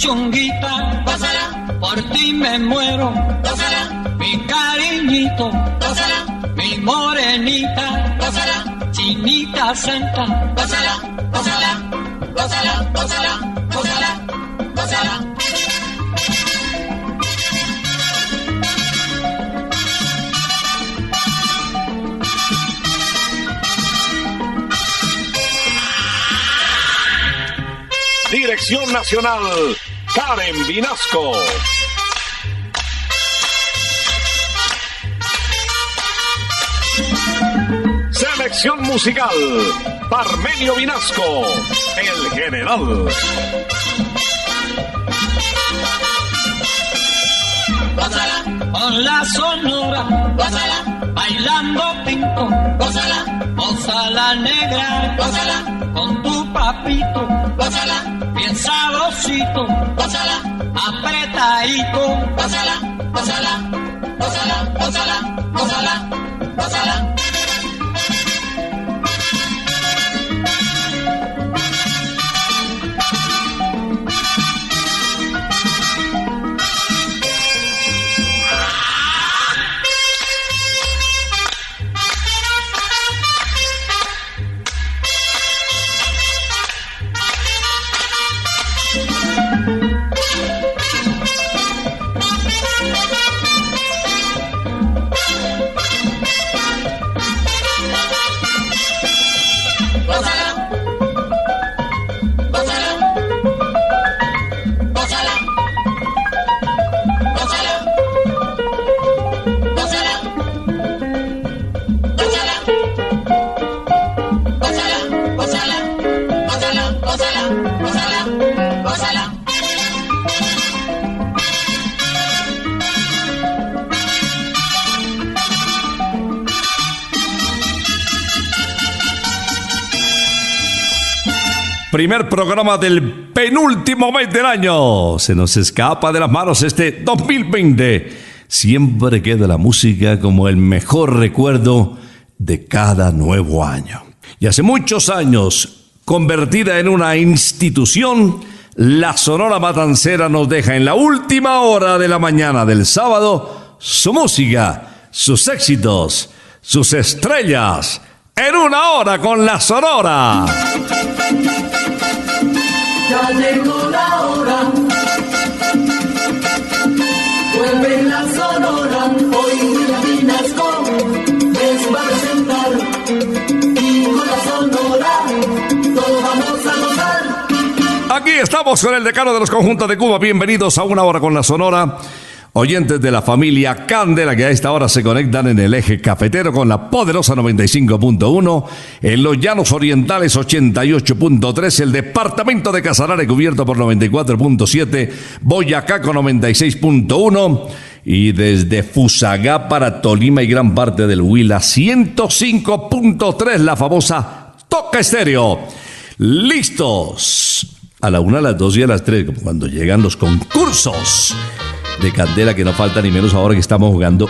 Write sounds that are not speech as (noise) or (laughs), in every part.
Chunguita, por ti me muero, mi cariñito, mi morenita, chinita santa, gózala, gózala, gózala, gózala, gózala, Dirección Nacional Karen Vinasco. Selección musical, Parmenio Vinasco, el general. Gózala, con la sonora, gózala, bailando pinto, gózala, gózala negra, gózala, con tu papito, gózala bien sabrosito, gózala, apretadito, gózala, gózala, gózala, gózala, gózala, gózala. Primer programa del penúltimo mes del año. Se nos escapa de las manos este 2020. Siempre queda la música como el mejor recuerdo de cada nuevo año. Y hace muchos años, convertida en una institución, la Sonora Matancera nos deja en la última hora de la mañana del sábado su música, sus éxitos, sus estrellas, en una hora con la Sonora. Ya llegó la hora. Vuelve la sonora, hoy la Vinasco les va a presentar. Y con la sonora, todos vamos a gozar. Aquí estamos con el decano de los conjuntos de Cuba. Bienvenidos a una hora con la Sonora. Oyentes de la familia Candela que a esta hora se conectan en el eje cafetero con la poderosa 95.1, en los llanos orientales 88.3, el departamento de Casanare cubierto por 94.7, Boyacá con 96.1 y desde Fusagá para Tolima y gran parte del Huila 105.3, la famosa Toca Estéreo. Listos a la una, a las dos y a las tres, cuando llegan los concursos de Candela que no falta ni menos ahora que estamos jugando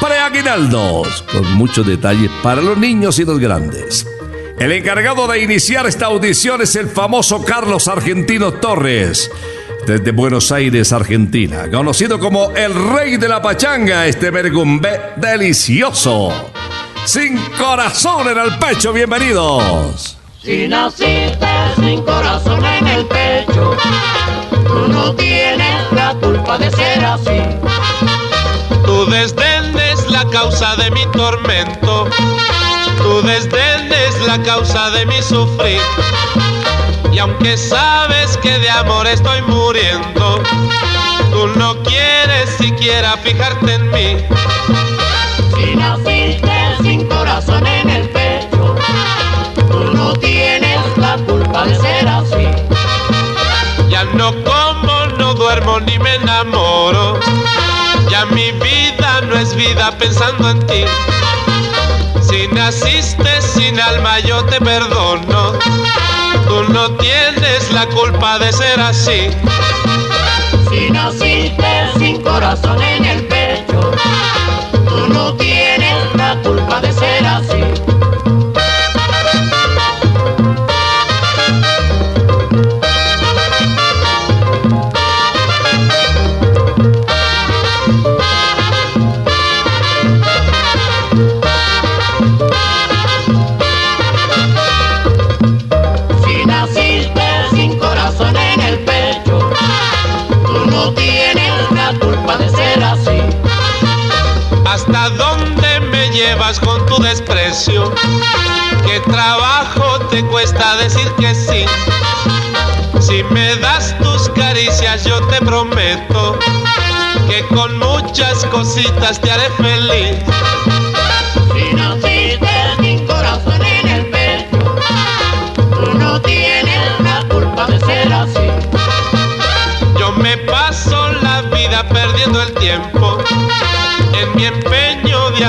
preaguinaldos con muchos detalles para los niños y los grandes. El encargado de iniciar esta audición es el famoso Carlos Argentino Torres, desde Buenos Aires, Argentina, conocido como el rey de la pachanga, este vergumbé delicioso. Sin corazón en el pecho, bienvenidos. Si naciste sin corazón en el pecho, tú no tienes la culpa de ser así. Tu desdén es la causa de mi tormento Tu desdén es la causa de mi sufrir. Y aunque sabes que de amor estoy muriendo, tú no quieres siquiera fijarte en mí. Ni me enamoro. Ya mi vida no es vida pensando en ti. Si naciste sin alma yo te perdono. Tú no tienes la culpa de ser así. Si naciste sin corazón en el pecho, tú no tienes la culpa de ser así. Con tu desprecio. ¿Qué trabajo te cuesta decir que sí? Si me das tus caricias yo te prometo que con muchas cositas te haré feliz.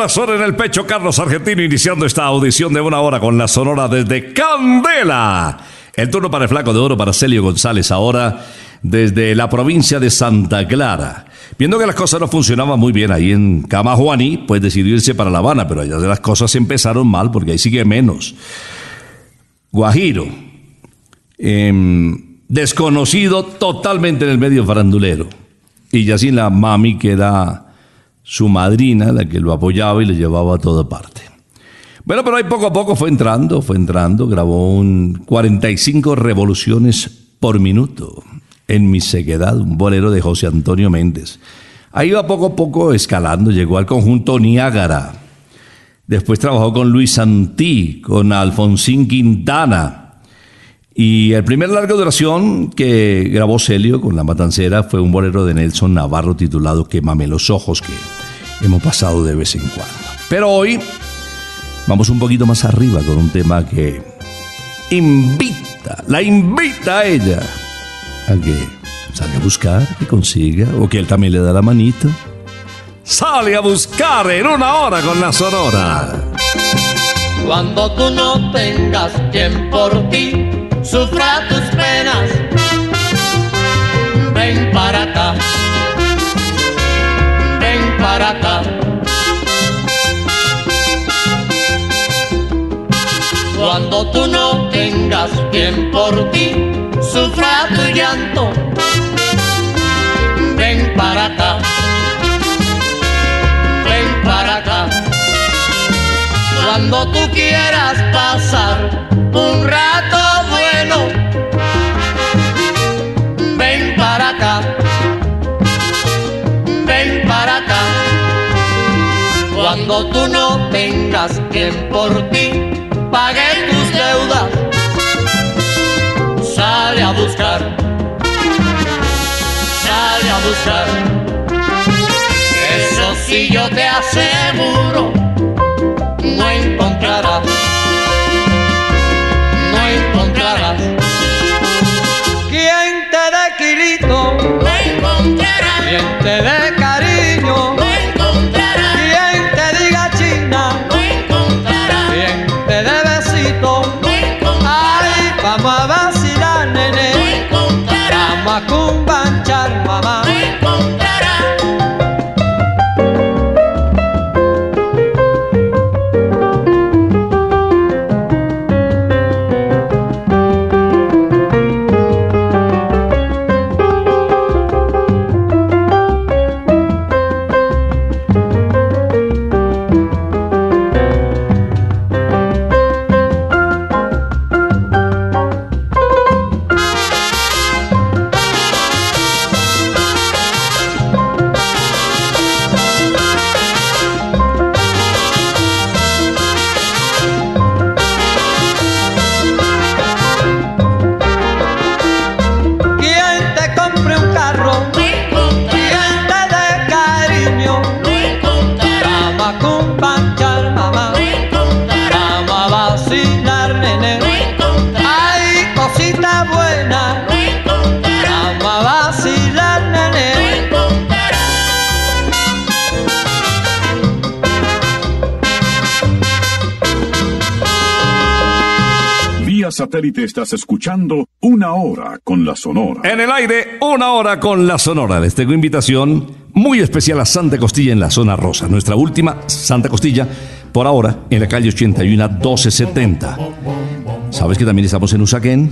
Corazón en el pecho, Carlos Argentino iniciando esta audición de una hora con la sonora desde Candela. El turno para el flaco de oro para Celio González ahora desde la provincia de Santa Clara. Viendo que las cosas no funcionaban muy bien ahí en Camajuaní, pues decidió irse para La Habana, pero allá de las cosas empezaron mal porque ahí sigue menos. Guajiro, em, desconocido totalmente en el medio farandulero. Y ya sin la mami que era su madrina, la que lo apoyaba y le llevaba a toda parte. Bueno, pero ahí poco a poco fue entrando, fue entrando, grabó un 45 revoluciones por minuto en mi sequedad, un bolero de José Antonio Méndez. Ahí va poco a poco escalando, llegó al conjunto Niágara. Después trabajó con Luis Santí, con Alfonsín Quintana. Y el primer larga duración que grabó Celio con La Matancera fue un bolero de Nelson Navarro titulado Quémame los ojos, que hemos pasado de vez en cuando. Pero hoy vamos un poquito más arriba con un tema que invita, la invita a ella a que salga a buscar, que consiga, o que él también le da la manito. Sale a buscar en una hora con la sonora. Cuando tú no tengas quien por ti sufra tus penas, ven para acá, acá. Cuando tú no tengas quien por ti sufra tu llanto, ven para acá, ven para acá. Cuando tú quieras pasar un rato Tú no tengas quien por ti pague tus deudas, sale a buscar, sale a buscar. Eso sí yo te aseguro, Satélite estás escuchando Una Hora con la Sonora. En el aire, una hora con la Sonora. Les tengo invitación muy especial a Santa Costilla en la zona rosa. Nuestra última Santa Costilla, por ahora, en la calle 81 1270. ¿Sabes que también estamos en Usaquén?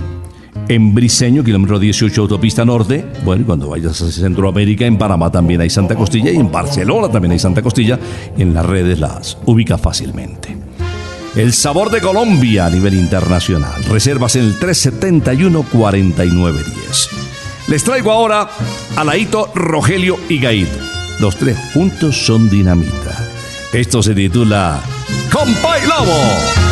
En Briseño, kilómetro 18, autopista norte. Bueno, cuando vayas a Centroamérica, en Panamá también hay Santa Costilla y en Barcelona también hay Santa Costilla. En las redes las ubica fácilmente. El sabor de Colombia a nivel internacional. Reservas en el 371-4910. Les traigo ahora a Laito, Rogelio y Gaito. Los tres juntos son dinamita. Esto se titula Compa y Lobo.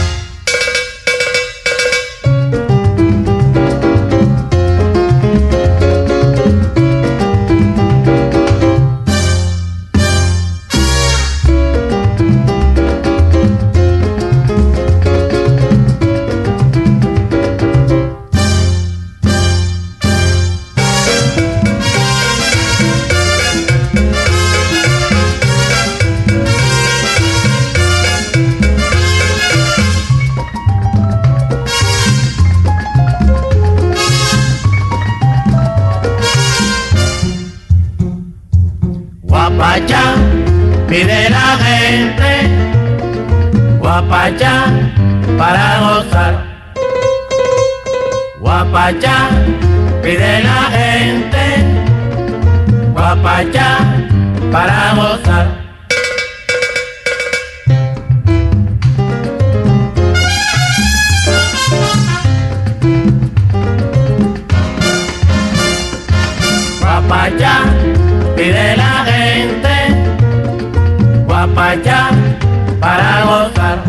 Guapachá, pide la gente, guapachá, para gozar. Guapachá, pide la gente, guapachá, para gozar.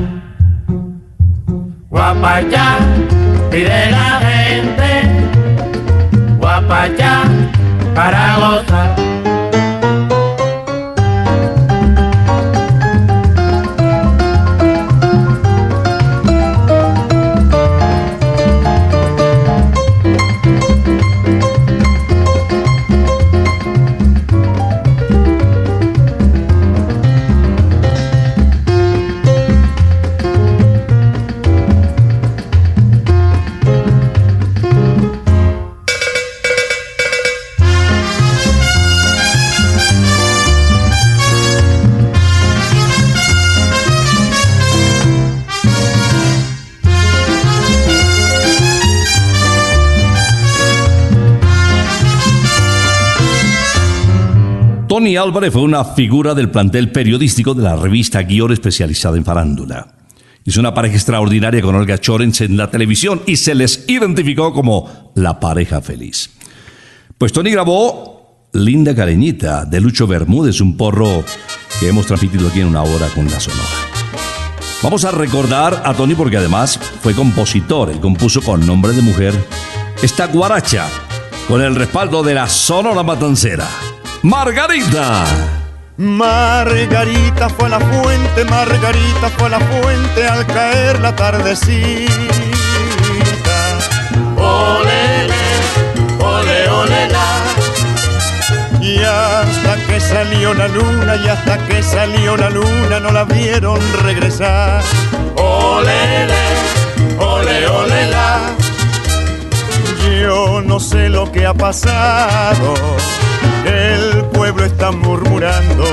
Guapachá, pide la gente, guapachá, para gozar. Álvarez fue una figura del plantel periodístico de la revista Guior especializada en farándula. Hizo una pareja extraordinaria con Olga Chorens en la televisión y se les identificó como la pareja feliz. Pues Tony grabó Linda Careñita de Lucho Bermúdez, un porro que hemos transmitido aquí en una hora con la Sonora. Vamos a recordar a Tony porque además fue compositor. Él compuso con nombre de mujer esta guaracha con el respaldo de la Sonora Matancera. Margarita. Margarita fue la fuente, Margarita fue la fuente al caer la tardecita. Olele, ole, ole, la. Y hasta la luna y hasta que salió la luna no la vieron regresar. Olele, ole, ole, la. Yo no sé lo que ha pasado, pueblo está murmurando.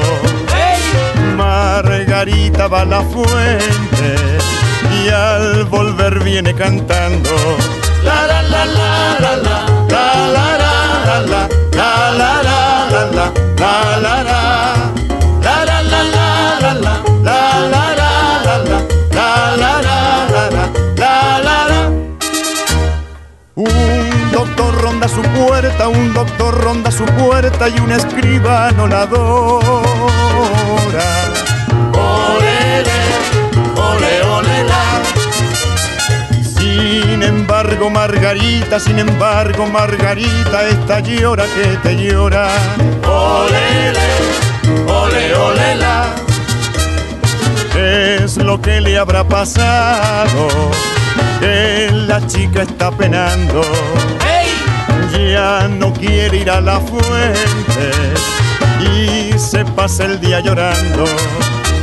Margarita va a la fuente y al volver viene cantando. La la la la la la la la la la la la la la la la la la la un doctor ronda su puerta, un doctor ronda su puerta y un escribano la adora. Olele, ole, ole, la. Sin embargo, Margarita, sin embargo, Margarita, esta llora que te llora. Olele, ole, ole, la. Es lo que le habrá pasado, que la chica está penando. ¡Hey! Ya no quiere ir a la fuente y se pasa el día llorando.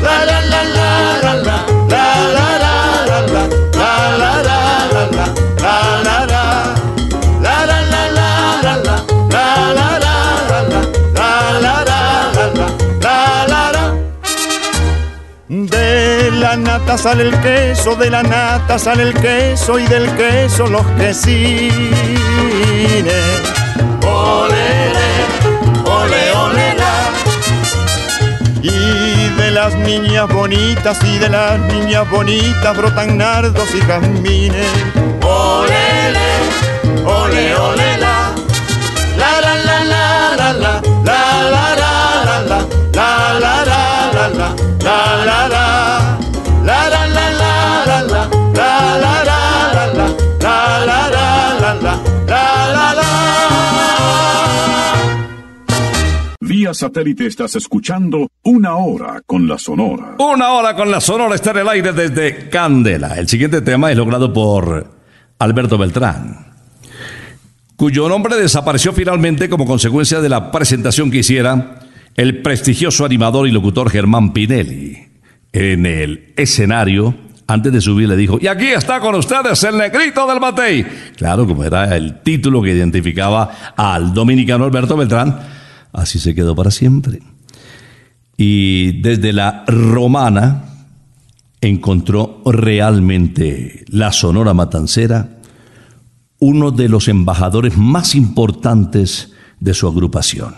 La la la la la la la la. La nata sale el queso, de la nata sale el queso y del queso los quesines. Olele, ole, ole, la. Y de las niñas bonitas y de las niñas bonitas brotan nardos y jazmines. Olele, ole, ole, Satélite estás escuchando Una Hora con la Sonora. Una hora con la Sonora está en el aire desde Candela. El siguiente tema es logrado por Alberto Beltrán, cuyo nombre desapareció finalmente como consecuencia de la presentación que hiciera el prestigioso animador y locutor Germán Pinelli. En el escenario, antes de subir, le dijo, y aquí está con ustedes el negrito del Matei. Claro, como era el título que identificaba al dominicano Alberto Beltrán, así se quedó para siempre. Y desde la romana encontró realmente la Sonora Matancera uno de los embajadores más importantes de su agrupación.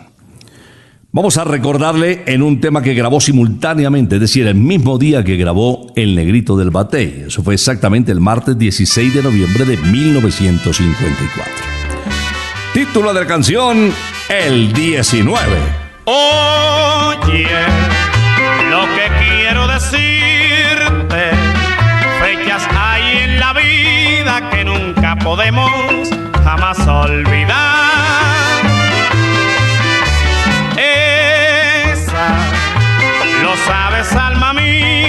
Vamos a recordarle en un tema que grabó simultáneamente, es decir, el mismo día que grabó El Negrito del Batey. Eso fue exactamente el martes 16 de noviembre de 1954. Título de canción, El 19. Oye, lo que quiero decirte, fechas hay en la vida que nunca podemos jamás olvidar. Esa, lo sabes, alma mía,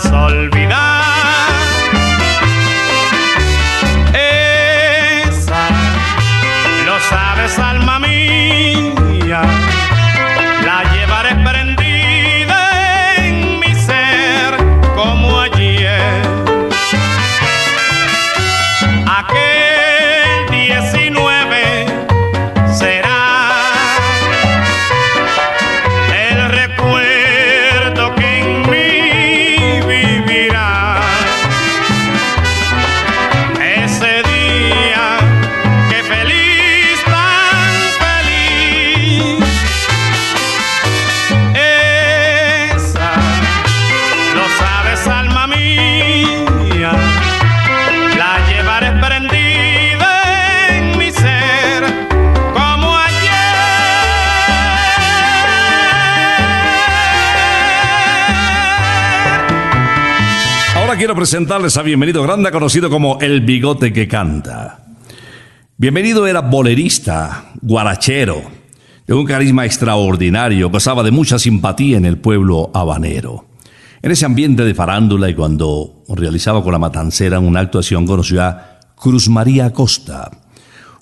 has. Presentarles a Bienvenido Granda, conocido como El Bigote que Canta. Bienvenido era bolerista, guarachero, de un carisma extraordinario, gozaba de mucha simpatía en el pueblo habanero. En ese ambiente de farándula y cuando realizaba con la matancera una actuación conoció a Cruz María Acosta,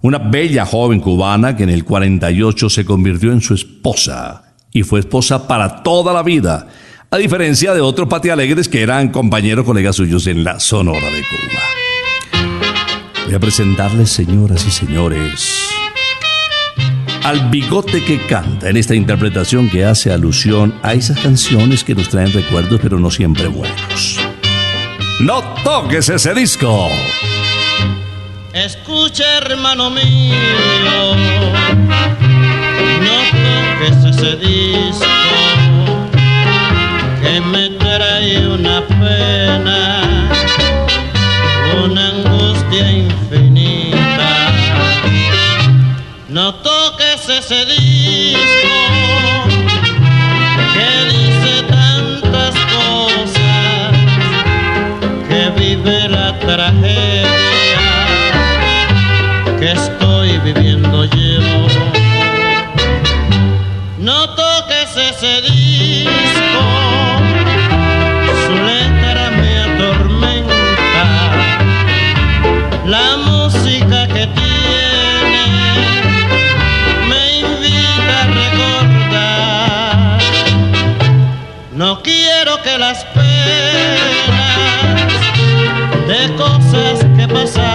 una bella joven cubana que en el 48 se convirtió en su esposa y fue esposa para toda la vida, a diferencia de otros patialegres que eran compañeros colegas suyos en la Sonora de Cuba. Voy a presentarles, señoras y señores, al bigote que canta en esta interpretación que hace alusión a esas canciones que nos traen recuerdos pero no siempre buenos. No toques ese disco. Escucha, hermano mío, no toques ese disco cosas que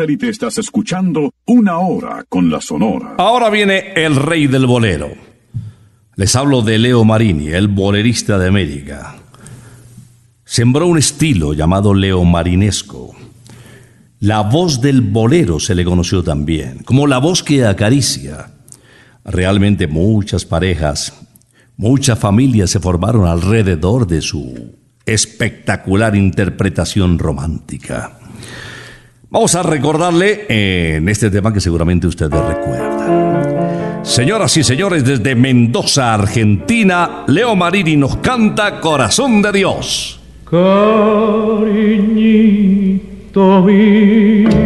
satélite estás escuchando Una Hora con la Sonora. Ahora viene el rey del bolero. Les hablo de Leo Marini, el bolerista de América. Sembró un estilo llamado Leo Marinesco. La voz del bolero se le conoció también, como la voz que acaricia. Realmente muchas parejas, muchas familias se formaron alrededor de su espectacular interpretación romántica. Vamos a recordarle en este tema que seguramente ustedes recuerdan. Señoras y señores, desde Mendoza, Argentina, Leo Marini nos canta Corazón de Dios. Cariñito mío,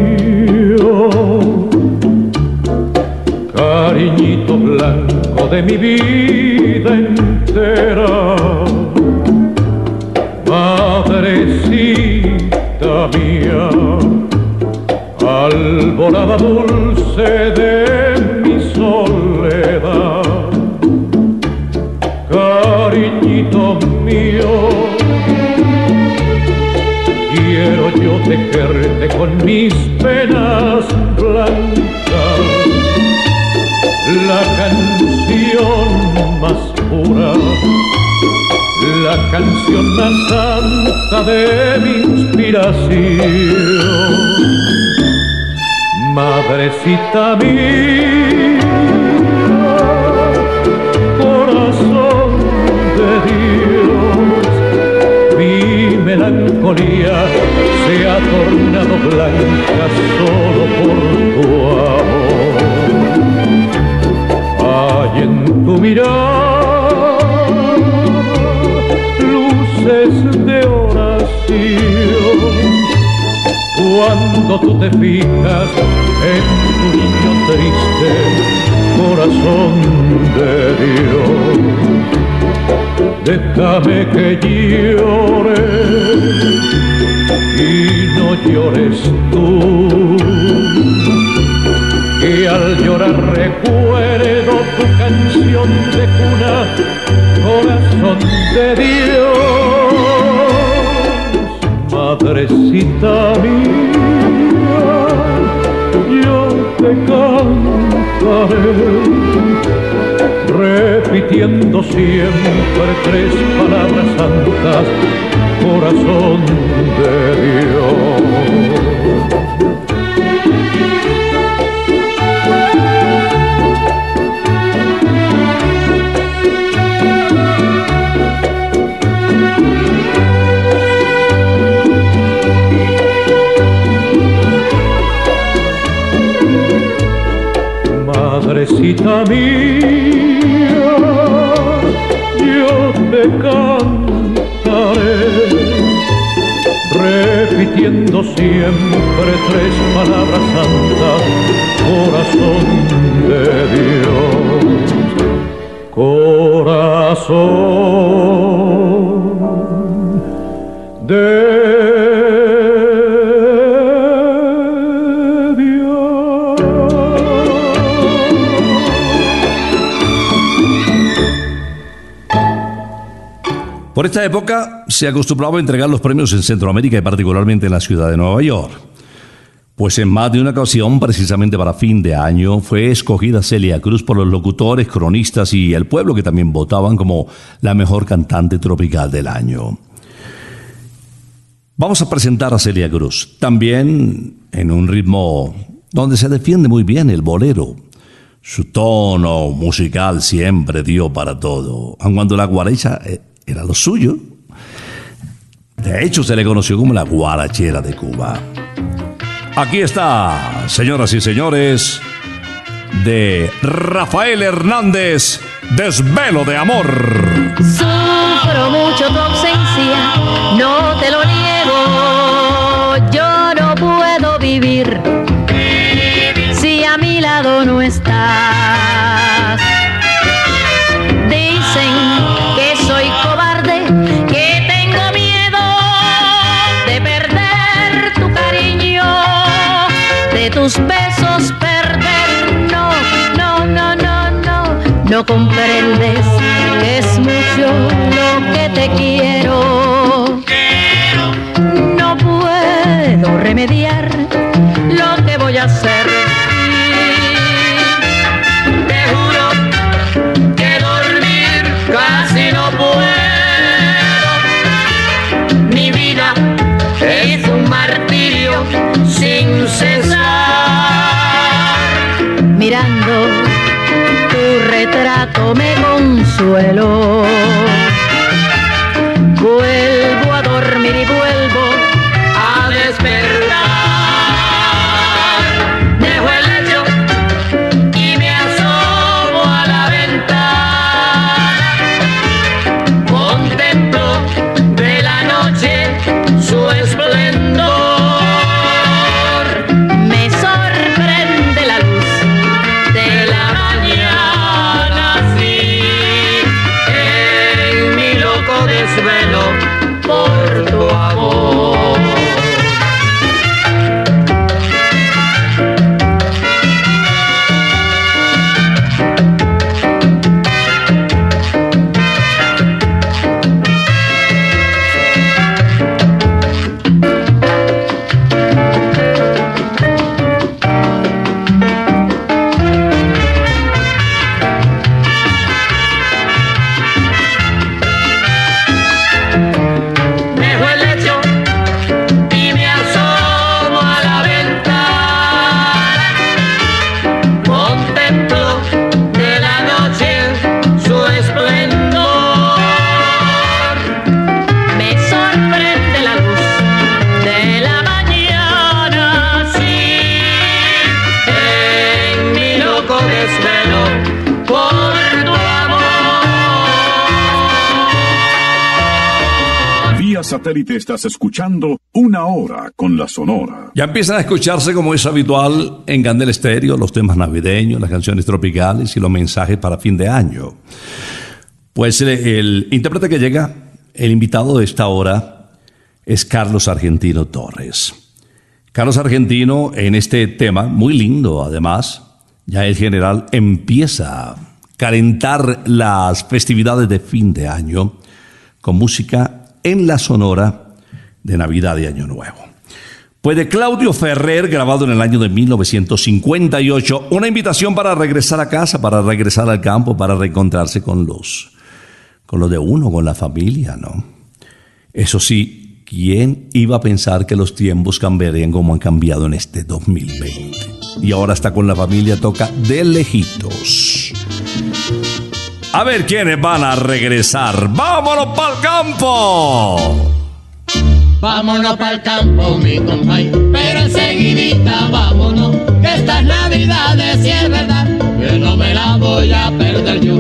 cariñito blanco de mi vida entera, alborada dulce de mi soledad, cariñito mío quiero yo tejerte con mis penas blancas la canción más pura, la canción más santa de mi inspiración. Madrecita mía, corazón de Dios, mi melancolía se ha tornado blanca solo por tu amor. Hay en tu mirar luces de oración cuando tú te fijas en tu niño triste, corazón de Dios, déjame que llore y no llores tú. Y al llorar recuerdo tu canción de cuna, corazón de Dios, madrecita mía, cantaré, repitiendo siempre tres palabras santas, corazón de Dios. Madrecita mía, yo te cantaré, repitiendo siempre tres palabras santas, corazón de Dios, corazón de esta época se acostumbraba a entregar los premios en Centroamérica y particularmente en la ciudad de Nueva York. Pues en más de una ocasión, precisamente para fin de año, fue escogida Celia Cruz por los locutores, cronistas y el pueblo que también votaban como la mejor cantante tropical del año. Vamos a presentar a Celia Cruz, también en un ritmo donde se defiende muy bien el bolero. Su tono musical siempre dio para todo, aun cuando la guaracha eh, era lo suyo. De hecho, se le conoció como la guarachera de Cuba. Aquí está, señoras y señores, de Rafael Hernández, Desvelo de Amor. Sufro mucho tu ausencia, no te lo niego. Comprendes que es mucho lo que te quiero. No puedo remediar lo que voy a hacer. Retrato me consuelo. Satélite estás escuchando Una Hora con la Sonora. Ya empiezan a escucharse como es habitual en Gandel Estéreo los temas navideños, las canciones tropicales y los mensajes para fin de año. Pues el, el intérprete que llega, el invitado de esta hora, es Carlos Argentino Torres. Carlos Argentino en este tema, muy lindo además, ya el general empieza a calentar las festividades de fin de año con música en la sonora de Navidad y Año Nuevo. Pues de Claudio Ferrer, grabado en el año de 1958, una invitación para regresar a casa, para regresar al campo, para reencontrarse con los, con los de uno, con la familia, ¿no? Eso sí, ¿quién iba a pensar que los tiempos cambiarían como han cambiado en este 2020? Y ahora está con la familia, toca de lejitos. A ver quiénes van a regresar. ¡Vámonos para el campo! Vámonos para el campo, mi compay, pero enseguidita vámonos, que estas navidades si es verdad, que no me la voy a perder yo.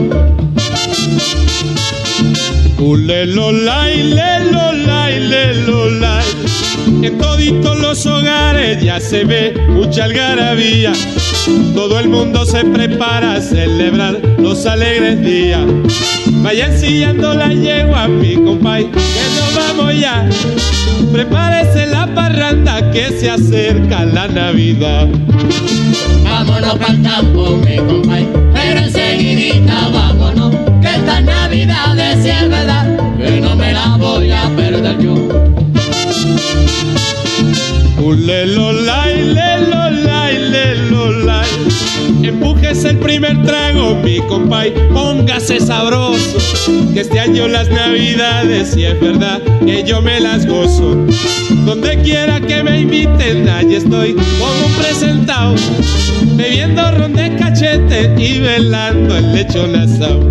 Ulelolay, lelolay, lelolay. En toditos los hogares ya se ve mucha algarabía. Todo el mundo se prepara a celebrar los alegres días. Vayan sillando la yegua, mi compay, que nos vamos ya. Prepárese la parranda que se acerca la Navidad. Vámonos para el campo, mi compay, pero enseguidita vámonos, que estas navidades si es verdad, que no me la voy a perder yo. Ulelolay, lelolay, lelolay. Empújese el primer trago, mi compay, póngase sabroso. Que este año las navidades, si es verdad, que yo me las gozo. Donde quiera que me inviten, allí estoy como presentado. Bebiendo ron de cachete y velando el lechón asado.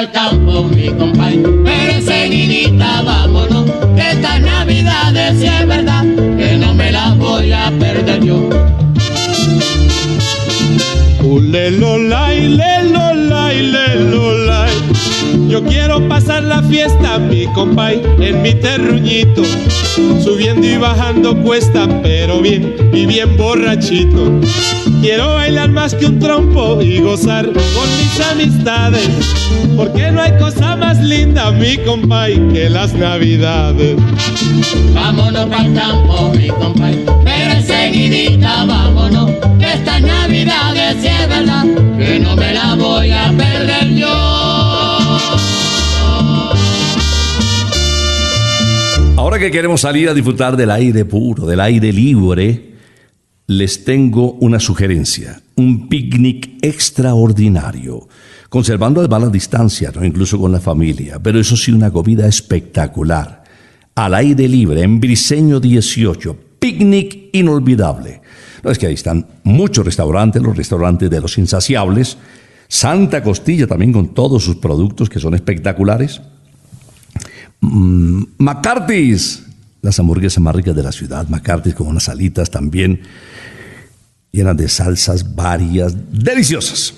El campo, mi compay, pero enseguidita vámonos, que estas navidades si es verdad, que no me las voy a perder yo. Yo quiero pasar la fiesta, mi compay, en mi terruñito. Subiendo y bajando cuesta, pero bien y bien borrachito. Quiero bailar más que un trompo y gozar con mis amistades. Porque no hay cosa más linda, mi compay, que las navidades. Vámonos para el campo, mi compay, pero enseguidita vámonos, que estas navidades es verdad, que no me la voy a perder yo. Ahora que queremos salir a disfrutar del aire puro, del aire libre, les tengo una sugerencia, un picnic extraordinario, conservando además la distancia, incluso con la familia, pero eso sí, una comida espectacular, al aire libre, en Briseño 18, picnic inolvidable. No es que ahí están muchos restaurantes, los restaurantes de los insaciables, Santa Costilla también con todos sus productos que son espectaculares. Mm, las hamburguesas más ricas de la ciudad, McCarthy's con unas alitas también llenas de salsas varias, deliciosas.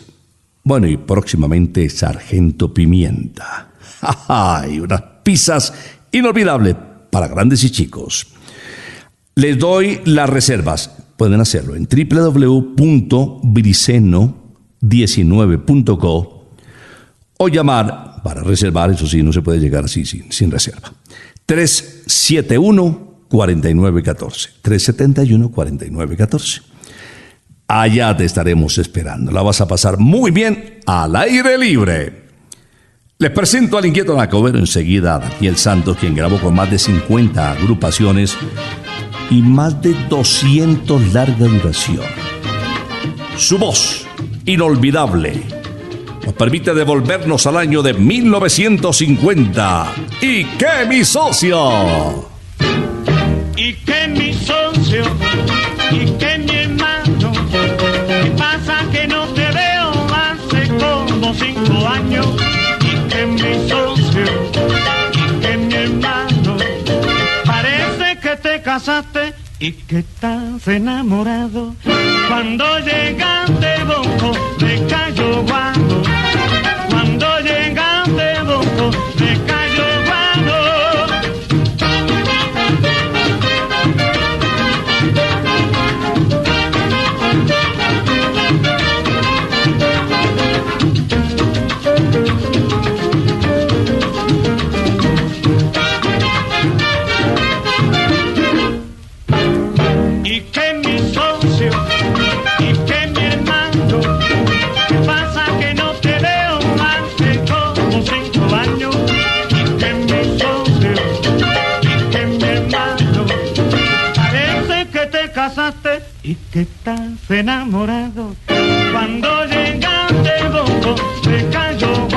Bueno, y próximamente Sargento Pimienta. (laughs) ¡Ay! Unas pizzas inolvidables para grandes y chicos. Les doy las reservas. Pueden hacerlo en www.briceno19.co o llamar para reservar, eso sí, no se puede llegar así sin reserva. 371-4914. 371-4914. Allá te estaremos esperando. La vas a pasar muy bien al aire libre. Les presento al inquieto Nacobero enseguida a Daniel Santos, quien grabó con más de 50 agrupaciones y más de 200 larga duración. Su voz, inolvidable, nos permite devolvernos al año de 1950. ¿Y qué, mi socio? y que mi socio y que mi hermano ¿qué pasa que no te veo hace como cinco años y que mi socio y que mi hermano parece que te casaste y que estás enamorado cuando llegaste bonco de Cayo Guano y que estás enamorado. Cuando llegaste bongo de Cayo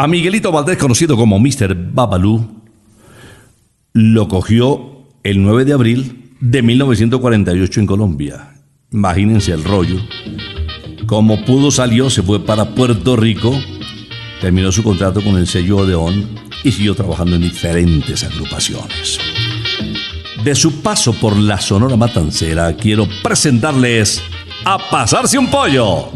A Miguelito Valdés, conocido como Mr. Babalú, lo cogió el 9 de abril de 1948 en Colombia. Imagínense el rollo. Como pudo salió, se fue para Puerto Rico, terminó su contrato con el sello Odeón y siguió trabajando en diferentes agrupaciones. De su paso por la Sonora Matancera, quiero presentarles a Pasarse un Pollo.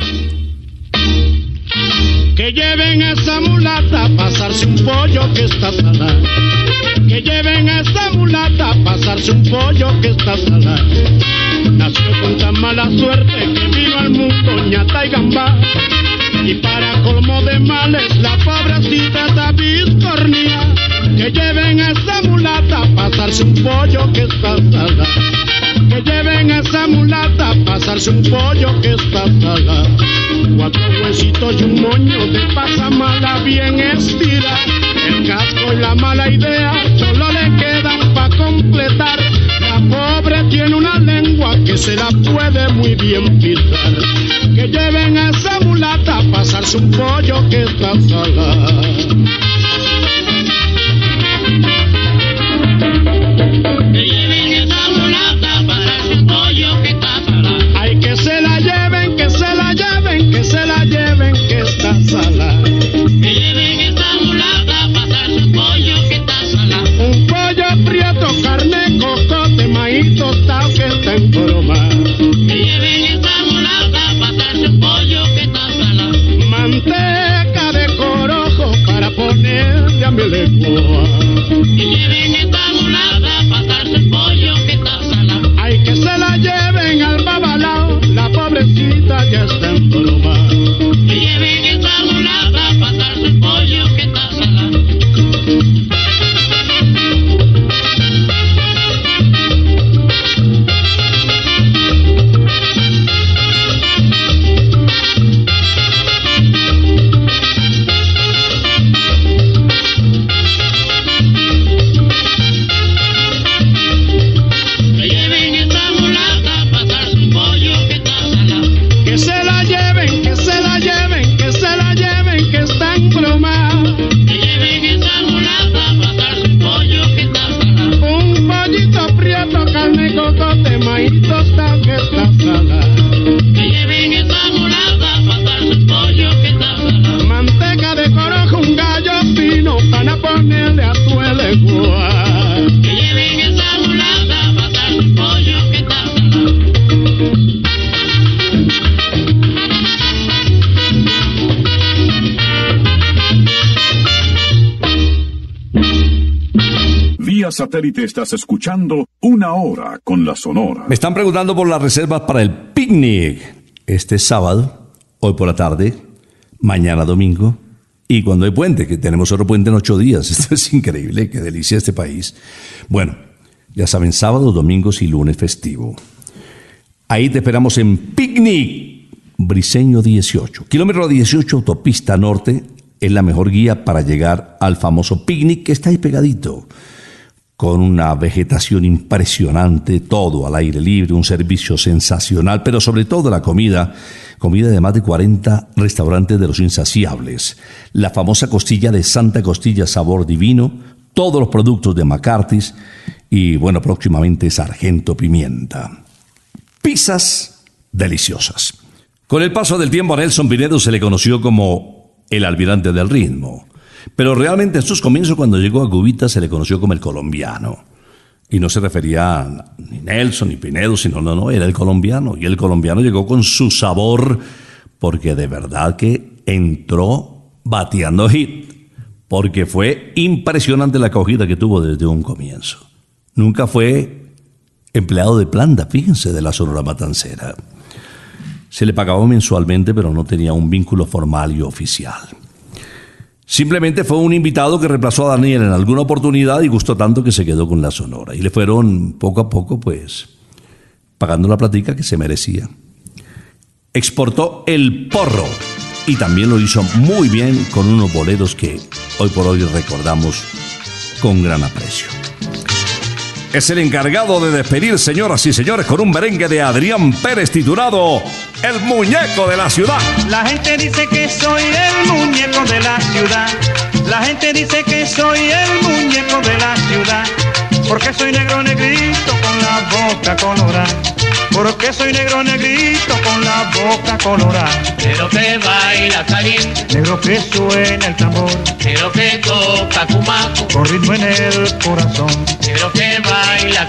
Que lleven a esa mulata a pasarse un pollo que está salada. Que lleven a esa mulata a pasarse un pollo que está salada. Nació con tan mala suerte que vino al mundo ñata y gambá. Y para colmo de males la pobrecita está biscornía. Que lleven a esa mulata a pasarse un pollo que está salada. Que lleven a esa mulata pasarse un pollo que está salada. Cuatro huesitos y un moño de pasa mala bien estira. El casco y la mala idea solo le quedan para completar. La pobre tiene una lengua que se la puede muy bien pisar. Que lleven a esa mulata pasarse un pollo que está salada. Que está satélite estás escuchando Una Hora con la Sonora. Me están preguntando por las reservas para el picnic. Este sábado, hoy por la tarde, mañana domingo y cuando hay puente, que tenemos otro puente en ocho días. (laughs) Esto es increíble, qué delicia este país. Bueno, ya saben, sábados, domingos y lunes festivo. Ahí te esperamos en Picnic, Briseño 18. Kilómetro 18, autopista norte, es la mejor guía para llegar al famoso picnic que está ahí pegadito con una vegetación impresionante, todo al aire libre, un servicio sensacional, pero sobre todo la comida, comida de más de 40 restaurantes de los insaciables, la famosa costilla de Santa Costilla Sabor Divino, todos los productos de McCarthy's y bueno, próximamente Sargento Pimienta. Pizzas deliciosas. Con el paso del tiempo a Nelson Pinedo se le conoció como el almirante del ritmo. Pero realmente en sus comienzos cuando llegó a Cubita se le conoció como el colombiano. Y no se refería a ni Nelson ni Pinedo, sino no, no, era el colombiano. Y el colombiano llegó con su sabor, porque de verdad que entró bateando hit. Porque fue impresionante la acogida que tuvo desde un comienzo. Nunca fue empleado de planta, fíjense, de la Sonora Matancera. Se le pagaba mensualmente, pero no tenía un vínculo formal y oficial. Simplemente fue un invitado que reemplazó a Daniel en alguna oportunidad y gustó tanto que se quedó con la Sonora. Y le fueron poco a poco, pues, pagando la platica que se merecía. Exportó el porro y también lo hizo muy bien con unos boleros que hoy por hoy recordamos con gran aprecio. Es el encargado de despedir, señoras y señores, con un merengue de Adrián Pérez titulado El muñeco de la ciudad. La gente dice que soy el muñeco de la ciudad. La gente dice que soy el muñeco de la ciudad. Porque soy negro negrito con la boca colorada. Porque soy negro negrito con la boca colorada. Pero que baila caliente, Negro que suena el tambor. pero que toca cumaco, Con ritmo en el corazón. pero que baila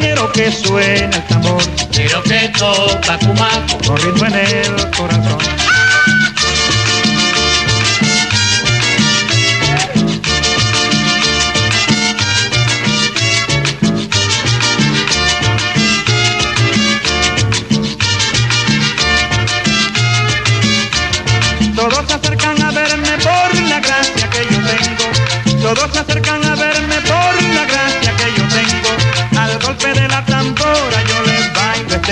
negro que suena el tambor. pero que toca cumaco. Con ritmo en el corazón.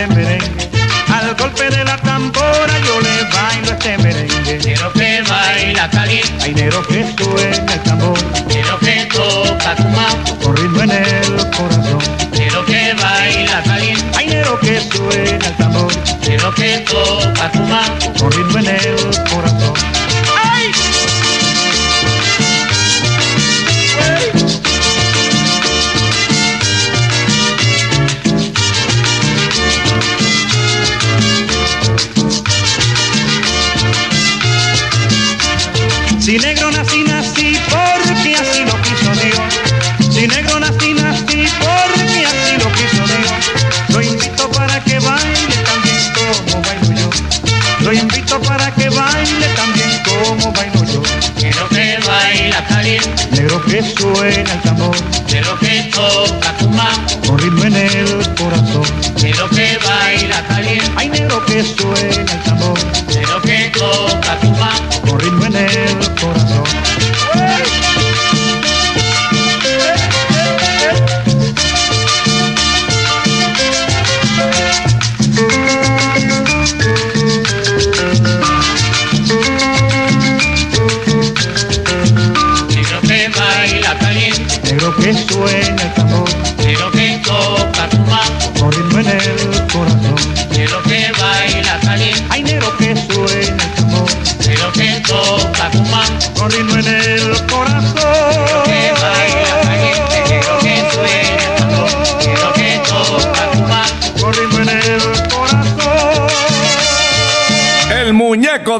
Este merengue. Al golpe de la tambora yo les bailo este merengue. Pero que baila caliente, Hay negro que suena el tambor. pero que toca Con ritmo en el corazón. pero que baila caliente, Hay negro que suena el tambor.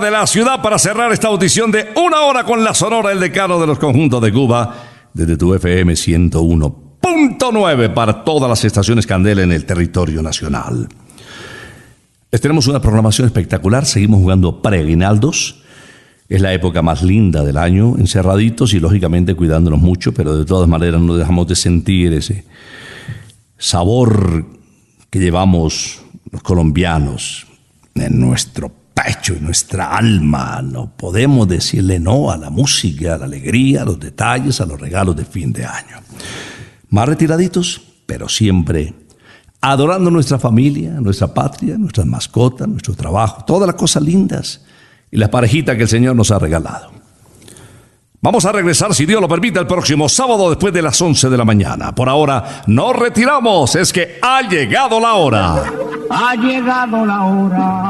De la ciudad para cerrar esta audición de una hora con la sonora, el decano de los conjuntos de Cuba, desde tu FM 101.9 para todas las estaciones Candela en el territorio nacional. Les tenemos una programación espectacular, seguimos jugando preaguinaldos. Es la época más linda del año, encerraditos y lógicamente cuidándonos mucho, pero de todas maneras no dejamos de sentir ese sabor que llevamos los colombianos en nuestro pecho, en nuestra alma. No podemos decirle no a la música, a la alegría, a los detalles, a los regalos de fin de año. Más retiraditos, pero siempre adorando nuestra familia, nuestra patria, nuestras mascotas, nuestro trabajo, todas las cosas lindas y la parejita que el Señor nos ha regalado. Vamos a regresar, si Dios lo permite, el próximo sábado después de las 11 de la mañana. Por ahora, nos retiramos. Es que ha llegado la hora. Ha llegado la hora.